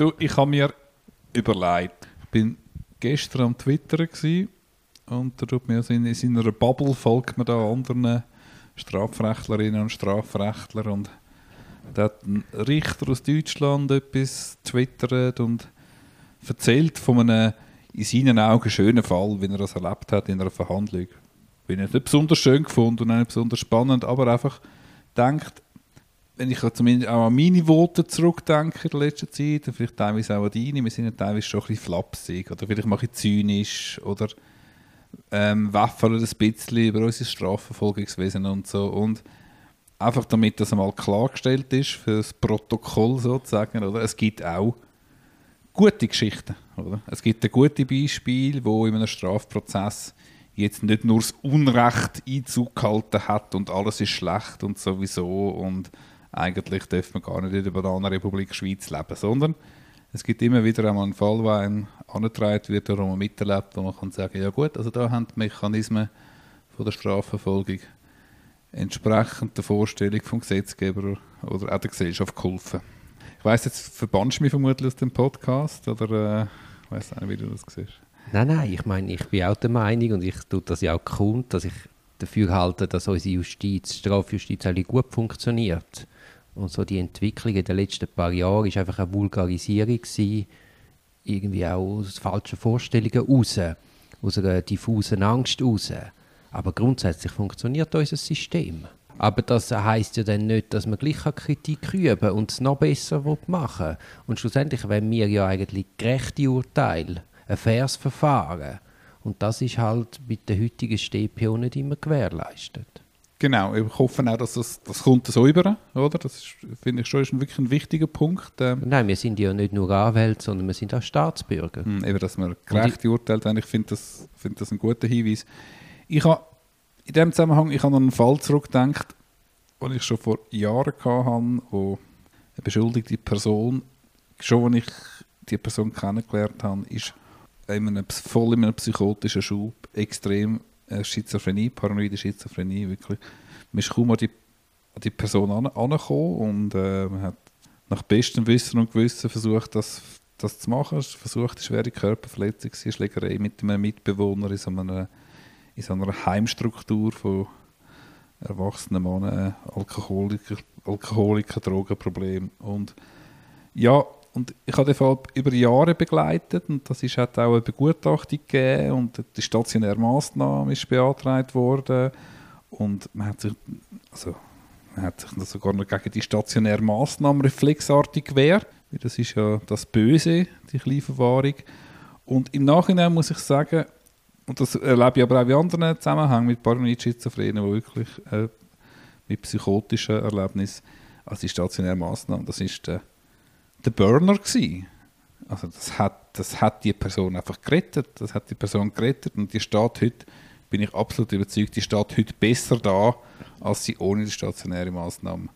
Du, ich habe mir überlegt, ich bin gestern am Twitter und da tut mir in, in seiner Bubble folgt man da anderen Strafrechtlerinnen und Strafrechtler und da hat ein Richter aus Deutschland etwas twittert und erzählt von einem in seinen Augen schönen Fall, wie er das erlebt hat in einer Verhandlung. Bin ich nicht besonders schön gefunden und nicht besonders spannend, aber einfach denkt, wenn ich zumindest auch an meine Worte zurückdenke in der letzten Zeit, und vielleicht teilweise auch an deine, wir sind ja teilweise schon ein bisschen flapsig oder vielleicht mache ich zynisch oder ähm, waffern ein bisschen über unser Strafverfolgungswesen und so und einfach damit das einmal klargestellt ist für das Protokoll sozusagen, oder? Es gibt auch gute Geschichten, oder? Es gibt ein gute Beispiel, wo in einem Strafprozess jetzt nicht nur das Unrecht Einzug gehalten hat und alles ist schlecht und sowieso und eigentlich darf man gar nicht in der Bananenrepublik Schweiz leben, sondern es gibt immer wieder einmal einen Fall, wo einem angetragen wird, wo man miterlebt, wo man kann sagen, ja gut, also da haben die Mechanismen von der Strafverfolgung entsprechend der Vorstellung vom Gesetzgeber oder auch der Gesellschaft geholfen. Ich weiß jetzt verbannst du mich vermutlich aus dem Podcast oder äh, ich weiß nicht, wie du das siehst. Nein, nein, ich meine, ich bin auch der Meinung und ich tue das ja auch kund, dass ich dafür halte, dass unsere Justiz, Strafjustiz eigentlich gut funktioniert. Und so die Entwicklung in den letzten paar Jahren ist einfach eine Vulgarisierung gewesen, irgendwie auch aus falschen Vorstellungen raus, aus einer diffusen Angst raus. Aber grundsätzlich funktioniert unser System. Aber das heisst ja dann nicht, dass man gleich Kritik üben und es noch besser machen will. Und schlussendlich wollen wir ja eigentlich gerechte Urteile, ein faires Verfahren. Und das ist halt mit der heutigen StPO nicht immer gewährleistet. Genau, ich hoffe auch, dass das, das kommt so über, oder? Das finde ich schon ist ein, wirklich ein wichtiger Punkt. Ähm. Nein, wir sind ja nicht nur Anwälte, sondern wir sind auch Staatsbürger. Mhm, eben, dass man gerecht urteilt, ich finde das, find das ein guter Hinweis. Ich habe in dem Zusammenhang, ich habe an einen Fall zurückgedacht, den ich schon vor Jahren hatte, wo eine beschuldigte Person, schon als ich die Person kennengelernt habe, ist in einem, voll in einem psychotischen Schub extrem Schizophrenie, paranoide Schizophrenie, wirklich. Man ist kaum an die, an die Person angekommen und äh, man hat nach bestem Wissen und Gewissen versucht, das, das zu machen. Versucht, eine schwere Körperverletzung, Schlägerei mit einem Mitbewohner in so einer, in so einer Heimstruktur von erwachsenen Männern, Alkoholiker, Alkoholiker, Drogenproblem und ja, und ich habe den Fall über Jahre begleitet und das ist, hat auch eine Begutachtung gegeben und die stationäre Massnahme ist beantragt worden und man hat sich, also, man hat sich sogar noch gegen die stationäre Massnahme reflexartig gewehrt, weil das ist ja das Böse, die Kleinverwahrung. Und im Nachhinein muss ich sagen, und das erlebe ich aber auch in anderen Zusammenhängen mit Paranoid-Schizophrenen, die wirklich äh, mit psychotischen Erlebnissen, also die stationäre Massnahme, das ist der der Burner gewesen. Also das hat, das hat die Person einfach gerettet. Das hat die Person gerettet und die steht heute, bin ich absolut überzeugt, die steht heute besser da, als sie ohne die stationäre Maßnahme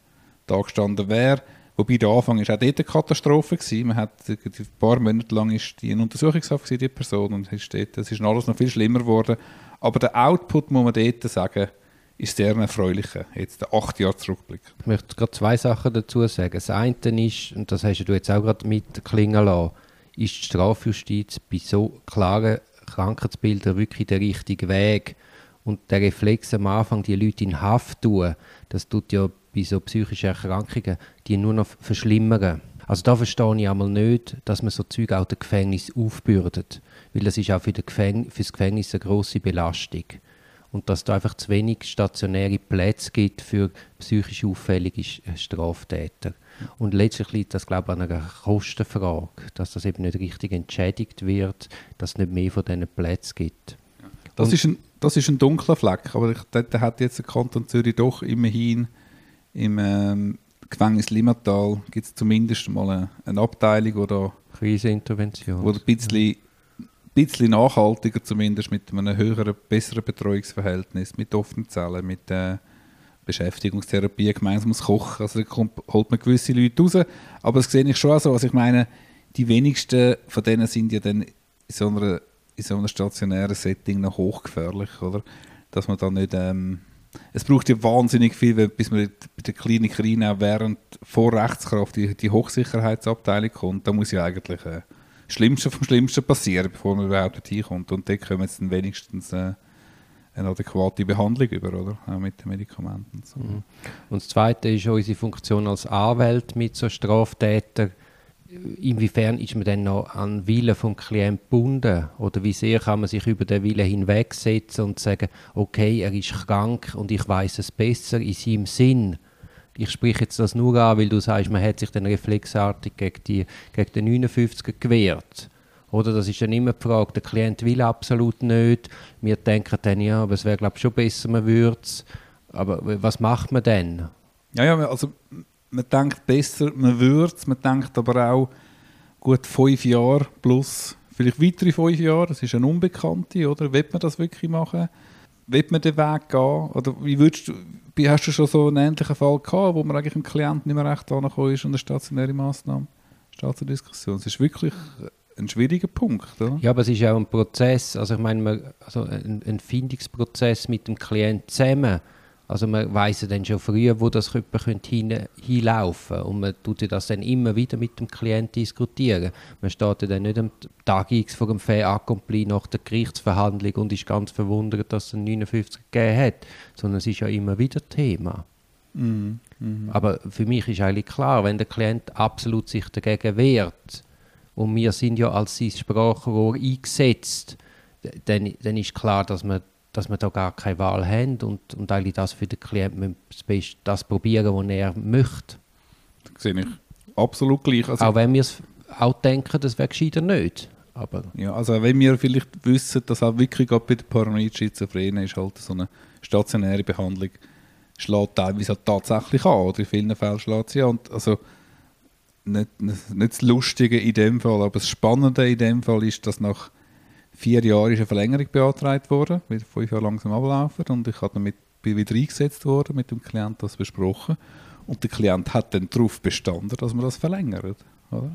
da gestanden wäre. Wobei der Anfang ist auch dort eine Katastrophe gewesen. Man hat ein paar Monate lang ist die in Untersuchungshaft gewesen, die Person und ist dort, es ist alles noch viel schlimmer geworden. Aber der Output muss man dort sagen, ist sehr erfreulicher, jetzt der acht Jahre Zurückblick. Ich möchte gerade zwei Sachen dazu sagen. Das eine ist, und das hast du jetzt auch gerade mitklingen lassen, ist die Strafjustiz bei so klaren Krankheitsbildern wirklich der richtige Weg. Und der Reflex am Anfang, die Leute in Haft tun, das tut ja bei so psychischen Erkrankungen, die nur noch verschlimmern. Also da verstehe ich einmal nicht, dass man so Zeug auch dem Gefängnis aufbürdet. Weil das ist auch für, Gefäng für das Gefängnis eine grosse Belastung und dass es da einfach zu wenig stationäre Plätze gibt für psychisch auffällige Straftäter. Und letztlich liegt das, glaube ich, an einer Kostenfrage, dass das eben nicht richtig entschädigt wird, dass es nicht mehr von diesen Plätzen gibt. Das, ist ein, das ist ein dunkler Fleck, aber ich, da hat jetzt der Kanton Zürich doch immerhin im ähm, Gefängnis Limmatal gibt es zumindest mal eine, eine Abteilung, wo da Krisenintervention. Wo ein bisschen bisschen nachhaltiger zumindest, mit einem höheren, besseren Betreuungsverhältnis, mit offenen Zellen, mit äh, Beschäftigungstherapie, gemeinsames Kochen. Also da kommt, holt man gewisse Leute raus. Aber das sehe ich schon so. Also ich meine, die wenigsten von denen sind ja dann in so einer, in so einem stationären Setting noch hochgefährlich, oder? Dass man da nicht, ähm, es braucht ja wahnsinnig viel, bis man bei der Klinik rein während vor Rechtskraft die, die Hochsicherheitsabteilung kommt. Da muss ja eigentlich äh, Schlimmste vom Schlimmsten passieren, bevor man überhaupt dorthin kommt. Und dort kommen jetzt dann wenigstens äh, eine adäquate Behandlung über, oder? Auch mit den Medikamenten. und So. Und das Zweite ist unsere Funktion als Anwalt mit so Straftätern. Inwiefern ist man denn noch an den Willen vom Klienten gebunden? Oder wie sehr kann man sich über den Willen hinwegsetzen und sagen, okay, er ist krank und ich weiß es besser in seinem Sinn. Ich spreche jetzt das nur an, weil du sagst, man hat sich dann reflexartig gegen, die, gegen den 59er gewehrt. Oder das ist dann immer die Frage, der Klient will absolut nicht. Wir denken dann, ja, aber es wäre glaube schon besser, man würde es. Aber was macht man denn? Ja, ja, also man denkt besser, man würde es, man denkt aber auch gut fünf Jahre plus vielleicht weitere fünf Jahre, das ist eine Unbekannte, oder? Will man das wirklich machen? Will man den Weg gehen? Oder wie würdest du, hast du schon so einen ähnlichen Fall gehabt, wo man eigentlich dem Klienten nicht mehr recht angekommen ist und eine stationäre Massnahme steht zur Diskussion? Es ist wirklich ein schwieriger Punkt, oder? Ja, aber es ist auch ein Prozess, also ich meine, also ein, ein Findungsprozess mit dem Klienten zusammen. Also man weiß ja dann schon früher, wo das jemand könnte hin, hinlaufen und man tut ja das dann immer wieder mit dem Klienten diskutieren. Man steht ja dann nicht am Tag X vor dem Fait accompli nach der Gerichtsverhandlung und ist ganz verwundert, dass es einen 59 gegeben hat, sondern es ist ja immer wieder Thema. Mhm. Mhm. Aber für mich ist eigentlich klar, wenn der Klient absolut sich dagegen wehrt und wir sind ja als sein Sprachrohr eingesetzt, dann, dann ist klar, dass wir, dass wir da gar keine Wahl haben und, und eigentlich das für den Klienten das, Beste- das probieren, was er möchte. Das sehe ich absolut gleich. Also, auch wenn wir es auch denken, das wäre gescheiter nicht. Aber Ja, also wenn wir vielleicht wissen, dass auch wirklich gerade bei der Paranoid Schizophrenie ist halt so eine stationäre Behandlung schlägt teilweise auch tatsächlich an oder in vielen Fällen schlägt sie an. Und also nicht, nicht nicht das Lustige in dem Fall, aber das Spannende in dem Fall ist, dass nach vier Jahren ist eine Verlängerung beantragt worden, weil fünf Jahre langsam ablaufen und ich habe damit bin wieder eingesetzt worden, mit dem Klienten das besprochen und der Klient hat dann darauf bestanden, dass man das verlängert.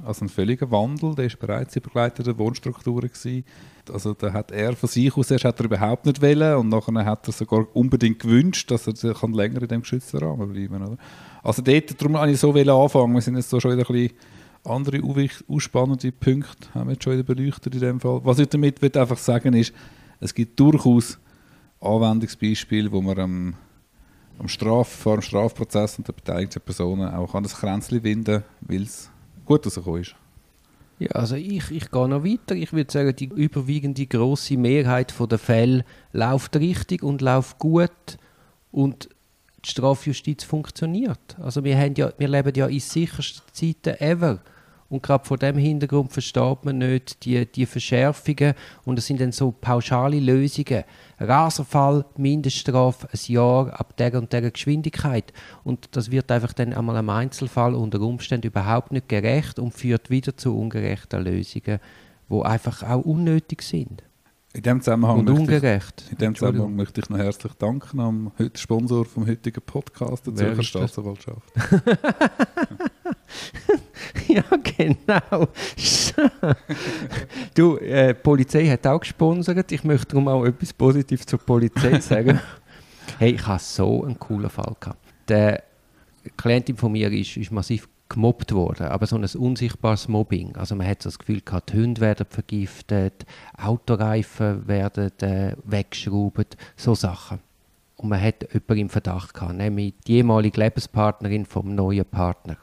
Also ein völliger Wandel, der ist bereits in begleiteten Wohnstrukturen gewesen. Also da hat er von sich aus erst hat er überhaupt nicht wollen und nachher hat er sogar unbedingt gewünscht, dass er kann länger in dem geschützten Rahmen bleiben oder? Also dort, darum habe ich so anfangen. Wir sind jetzt so schon wieder ein bisschen andere ausspannende Punkte haben wir jetzt schon wieder beleuchtet in dem Fall. Was ich damit will einfach sagen ist, es gibt durchaus Anwendungsbeispiele, wo man am, am Straf, vor dem Strafprozess und der beteiligten Personen auch an das Kränzchen winden, weil es gut rausgekommen ist. Ja, also ich, ich gehe noch weiter. Ich würde sagen, die überwiegende große Mehrheit der Fälle läuft richtig und läuft gut und die Strafjustiz funktioniert. Also wir, haben ja, wir leben ja in sichersten Zeiten ever. Und gerade vor dem Hintergrund versteht man nicht die, die Verschärfungen und es sind dann so pauschale Lösungen. Raserfall, Mindeststrafe, ein Jahr ab der und der Geschwindigkeit. Und das wird einfach dann einmal einem Einzelfall unter Umständen überhaupt nicht gerecht und führt wieder zu ungerechten Lösungen, die einfach auch unnötig sind In dem Zusammenhang, und möchte ich, ungerecht. in dem. Zusammenhang möchte ich noch herzlich danken am Sponsor vom heutigen Podcast, der Zürcher? Staatsanwaltschaft. Ja, genau. du, äh, die Polizei hat auch gesponsert. Ich möchte darum auch etwas Positives zur Polizei sagen. hey, ich hatte so einen coolen Fall. Gehabt. Der Klientin von mir ist, ist massiv gemobbt worden, aber so ein unsichtbares Mobbing. Also man hat so das Gefühl gehabt, die Hunde werden vergiftet, Autoreifen werden äh, weggeschraubt, so Sachen. Und man hat jemanden im Verdacht gehabt, nämlich die ehemalige Lebenspartnerin vom neuen Partner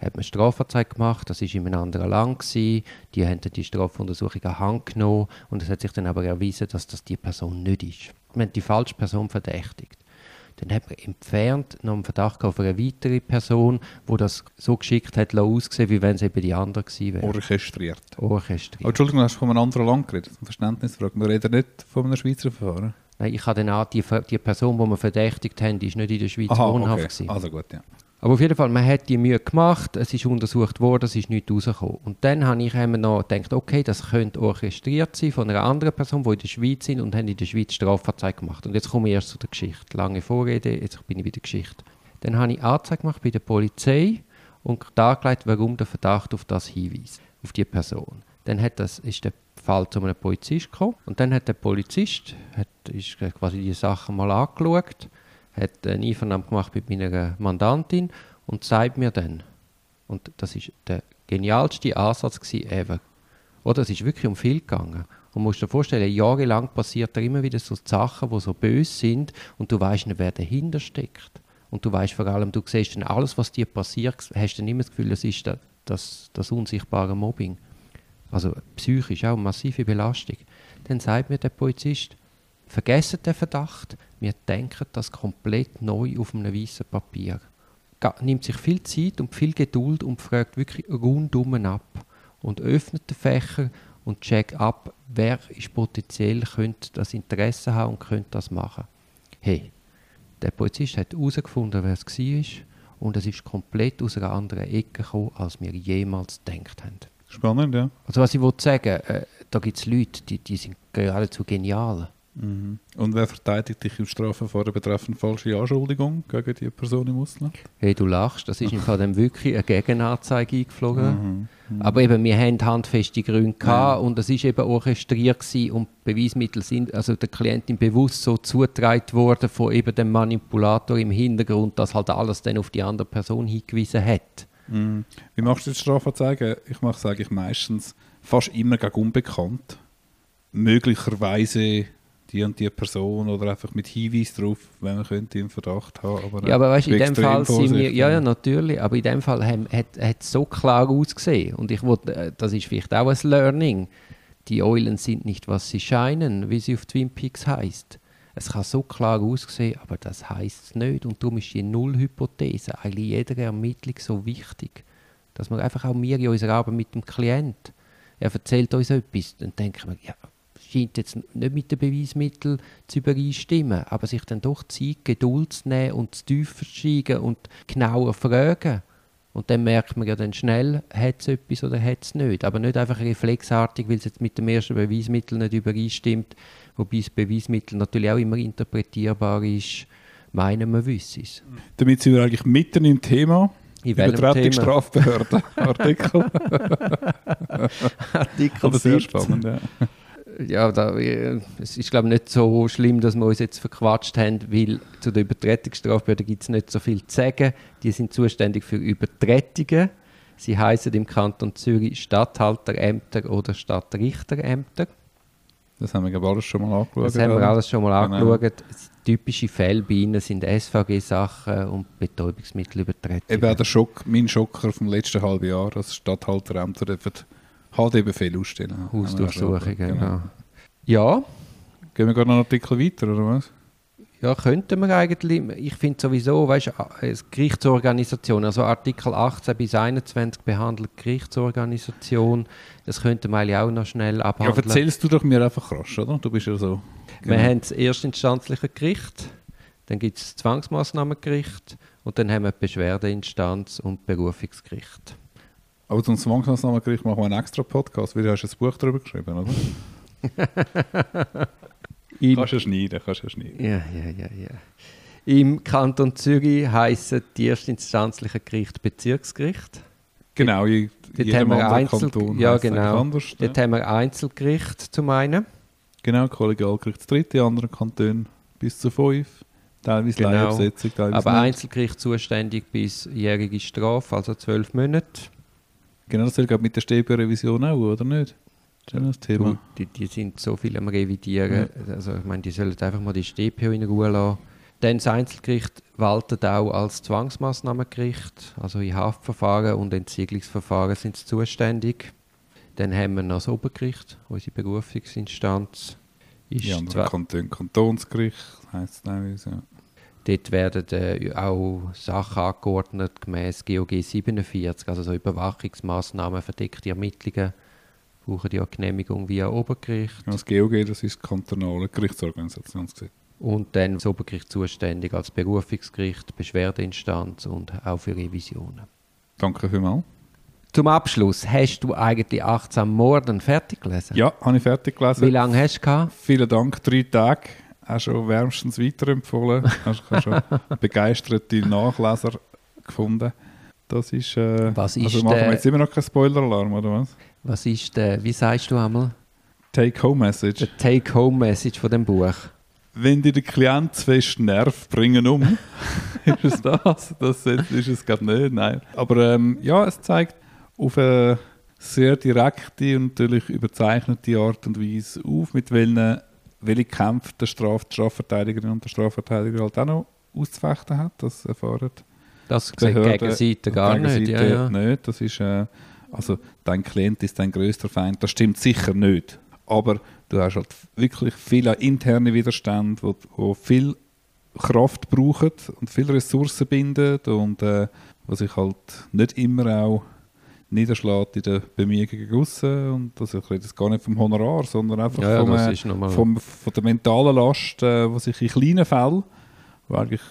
hat man Strafanzeige gemacht, das war in einem anderen Land, gewesen. die haben die Strafuntersuchung an Hand genommen und es hat sich dann aber erwiesen, dass das die Person nicht ist. Man hat die falsche Person verdächtigt. Dann hat man entfernt noch einen Verdacht auf eine weitere Person, die das so geschickt hat ausgesehen, wie wenn es eben die andere gewesen wäre. Orchestriert. Orchestriert. Oh, Entschuldigung, du hast von einem anderen Land geredet, eine Verständnisfrage. Wir reden nicht von einem Schweizer Verfahren. Nein, ich habe dann auch die, die Person, die wir verdächtigt haben, die ist nicht in der Schweiz wohnhaft. gewesen. Also gut, ja. Aber auf jeden Fall, man hat die Mühe gemacht, es ist untersucht worden, es ist nichts rausgekommen. Und dann habe ich immer noch gedacht, okay, das könnte orchestriert sein von einer anderen Person, die in der Schweiz sind und haben in der Schweiz Strafanzeige gemacht. Und jetzt komme ich erst zu der Geschichte. Lange Vorrede, jetzt bin ich bei der Geschichte. Dann habe ich Anzeige gemacht bei der Polizei und dargelegt, warum der Verdacht auf das hinweist, auf die Person. Dann hat das, ist der Fall zu einem Polizist gekommen und dann hat der Polizist hat, ist quasi die Sachen mal angeschaut, hat ein Einvernahmen gemacht mit meiner Mandantin und sagt mir dann, und das ist der genialste Ansatz gewesen ever, oder es ist wirklich um viel gegangen. Und musst dir vorstellen, jahrelang passiert da immer wieder so Sachen, die so böse sind und du weißt nicht, wer dahinter steckt. Und du weißt vor allem, du siehst dann alles, was dir passiert, hast dann immer das Gefühl, das ist das, das, das unsichtbare Mobbing. Also psychisch auch eine massive Belastung. Dann sagt mir der Polizist, vergessen den Verdacht, wir denken das komplett neu auf einem weißen Papier. Nimmt sich viel Zeit und viel Geduld und fragt wirklich rundum ab und öffnet den Fächer und checkt ab, wer ist potenziell könnte das Interesse haben und könnte das machen. Hey, der Polizist hat herausgefunden, wer es war und es ist komplett aus einer anderen Ecke gekommen, als wir jemals gedacht haben. Spannend, ja. Also was ich wollte sagen, äh, da gibt es Leute, die, die sind geradezu genial. Mhm. Und wer verteidigt dich im Strafverfahren betreffend falsche Anschuldigung gegen die Person im Ausland? Hey, du lachst, das ist im Fall dann wirklich eine Gegenanzeige eingeflogen. Mhm. Aber eben, wir haben handfeste Gründe gehabt und es ist eben orchestriert gewesen und Beweismittel sind also der Klientin bewusst so zugetragen worden von eben dem Manipulator im Hintergrund, dass halt alles dann auf die andere Person hingewiesen hat. Mhm. Wie machst du die Strafanzeige? Ich mache es eigentlich meistens fast immer gegen unbekannt. Möglicherweise die und die Person oder einfach mit Hinweis darauf, wenn man könnte im Verdacht haben. Aber, Ja, aber weißt in dem Fall sind wir, ja, ja, natürlich, aber in dem Fall hat es so klar ausgesehen. Und ich wollte, äh, das ist vielleicht auch ein Learning, die Eulen sind nicht, was sie scheinen, wie sie auf Twin Peaks heißt. Es kann so klar aussehen, aber das heißt es nicht. Und darum ist die Nullhypothese eigentlich jeder Ermittlung so wichtig, dass wir einfach auch wir in unserer Arbeit mit dem Klient, er erzählt uns etwas, dann denken wir, ja, scheint jetzt nicht mit den Beweismitteln zu übereinstimmen, aber sich dann doch Zeit, Geduld zu nehmen und zu tiefer steigen und genauer fragen. Und dann merkt man ja dann schnell, hat es etwas oder hat es nicht. Aber nicht einfach reflexartig, weil es jetzt mit dem ersten Beweismittel nicht übereinstimmt, wobei das Beweismittel natürlich auch immer interpretierbar ist, meinen wir wüsste es. Damit sind wir eigentlich mitten im Thema. In Übertretung? Strafbehörde. Artikel. Artikel Aber sehr 17. spannend, ja. Ja, da, äh, es ist glaube ich nicht so schlimm, dass wir uns jetzt verquatscht haben, weil zu der Übertretungsstrafbehörde gibt es nicht so viel zu sagen. Die sind zuständig für Übertretungen. Sie heißen im Kanton Zürich Statthalterämter oder Stadtrichterämter. Das haben wir glaube alles schon mal angeschaut. Das haben wir alles schon mal Genau. angeschaut. Typische Fälle bei ihnen sind SVG-Sachen und Betäubungsmittelübertretungen. Eben auch der Schock, mein Schocker vom letzten halben Jahr, dass Stadthalterämter dürfen HD-Befehl ausstellen. Hausdurchsuchungen, Genau. genau. Ja, Gehen wir gerade noch einen Artikel weiter, oder was? Ja, könnten wir eigentlich. Ich finde sowieso, weißt du, Gerichtsorganisation, also Artikel 18 bis 21 behandelt Gerichtsorganisation, das könnten wir eigentlich auch noch schnell Ja, abhandeln. erzählst du doch mir einfach rasch, oder? Du bist ja so. Wir haben das erstinstanzliche Gericht, dann gibt es das Zwangsmaßnahmengericht und dann haben wir die Beschwerdeinstanz und Berufungsgericht. Aber zum Zwangsmaßnahmengericht machen wir einen extra Podcast, weil du hast ein Buch darüber geschrieben, oder? Im, Kannst du schneiden, kannst du schneiden. ja, ja, ja, ja. Im Kanton Zürich heissen die erstinstanzlichen Gericht Bezirksgericht. Genau, in Dort jedem haben wir anderen Einzel- Kanton ja, genau. anders. Dort ja. haben wir Einzelgericht zum einen. Genau, Kollegialgericht das dritte, in anderen Kantonen bis zu fünf. Teilweise Genau. Leihabsetzung, teilweise Aber nicht. Einzelgericht zuständig bis jährige Strafe, also zwölf Monate. Genau, das gilt mit der Stäbe-Revision auch, oder nicht? Das ist ja das Thema. Du, die, die sind so viel am Revidieren. Also ich meine, die sollen einfach mal die StPO in Ruhe lassen. Dann das Einzelgericht waltet auch als Zwangsmaßnahmengericht. Also in Haftverfahren und Entziegelungsverfahren sind sie zuständig. Dann haben wir noch das Obergericht, unsere Berufungsinstanz. Ist zwar- Kantonen Kantonsgericht, heisst es teilweise. Ja. Dort werden äh, auch Sachen angeordnet gemäß GOG 47, also so Überwachungsmaßnahmen, verdeckte Ermittlungen, brauchen ja Genehmigung via Obergericht. Das GOG, das ist das kantonale Gerichtsorganisationsgesetz. Und dann das Obergericht zuständig als Berufungsgericht, Beschwerdeinstanz und auch für Revisionen. Danke vielmals. Zum Abschluss, hast du eigentlich 18 Morden fertig gelesen? Ja, habe ich fertig gelesen. Wie lange hast du gehabt? Vielen Dank, drei Tage. Hast schon wärmstens weiterempfohlen. Hast hast schon begeisterte Nachleser gefunden. Das ist. Äh, Was ist also machen wir jetzt immer noch keinen Spoiler-Alarm, oder was? Was ist der, wie sagst du einmal, Take-Home-Message. Take-Home-Message von dem Buch? wenn dir der Klient zu fest Nerv bringen um, ist es das? Das ist es, ich, nicht, nein. Aber ähm, ja, es zeigt auf eine sehr direkte und natürlich überzeichnete Art und Weise auf, mit welchen, welche Kämpfe der Straf Strafverteidigerin und der Strafverteidiger halt auch noch auszufechten hat. Das erfahren Das die Gegenseite gar nicht. Ja, ja. nicht. Das ist, äh, also dein Klient ist dein größter Feind. Das stimmt sicher nicht. Aber du hast halt wirklich viele interne Widerstände, wo, wo viel Kraft brauchen und viele Ressourcen binden und äh, was sich halt nicht immer auch niederschlägt in den Bemühungen aussen. Und also ich rede jetzt gar nicht vom Honorar, sondern einfach Ja, vom, äh, vom, von der mentalen Last, äh, die sich in kleinen Fällen, eigentlich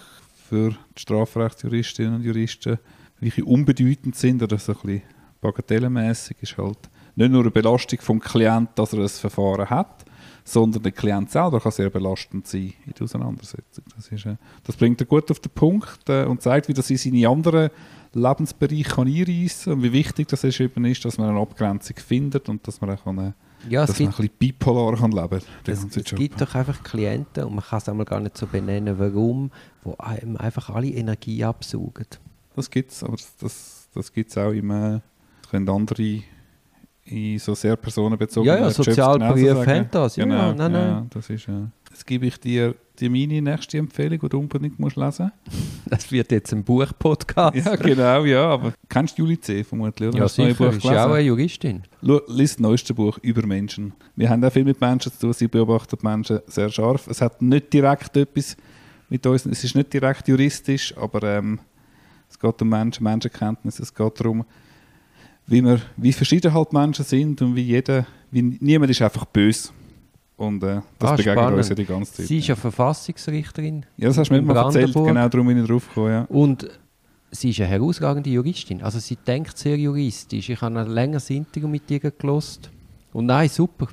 für die Strafrechtsjuristinnen und Juristen wirklich unbedeutend sind oder so ein bisschen bagatellenmässig, ist halt nicht nur eine Belastung vom Klienten, dass er ein Verfahren hat, sondern der Klient selber kann sehr belastend sein in der Auseinandersetzung. Das, ist, äh, das bringt er gut auf den Punkt äh, und zeigt, wie das in seine anderen Lebensbereiche kann einreissen und wie wichtig das ist, eben ist, dass man eine Abgrenzung findet und dass man auch kann, Ja, dass man gibt, ein bisschen bipolar kann leben den es, es gibt doch einfach Klienten, und man kann es einmal gar nicht so benennen, warum, wo einem einfach alle Energie absaugen. Das gibt es, aber das, das, das gibt es auch im, äh, können andere in so sehr personenbezogenen Ja, ja, sagen. haben das. Ja, Genau, nein, nein. Ja, das ist, äh, jetzt gebe ich dir die meine nächste Empfehlung, die du unbedingt musst lesen Das wird jetzt ein Buch-Podcast. Ja, genau, ja, aber kennst du Juli C. vermutlich, oder? Ja, Hast sicher. Buch Ist ja auch eine Juristin. Schau, Lies das neueste Buch über Menschen. Wir haben auch viel mit Menschen zu tun, sie beobachten die Menschen sehr scharf. Es hat nicht direkt etwas mit uns, es ist nicht direkt juristisch, aber ähm, es geht um Menschen, Menschenkenntnis, es geht darum, wie, wir, wie verschieden halt Menschen sind und wie jeder, wie niemand ist einfach böse. Und äh, das Ah, begegnet spannend. uns ja die ganze Zeit. Sie ist ja Verfassungsrichterin. ja, das hast du mir mal erzählt, genau darum bin ich drauf gekommen, ja. Und sie ist eine herausragende Juristin. Also sie denkt sehr juristisch. Ich habe ein längeres Interview mit ihr gelost. Und nein, super.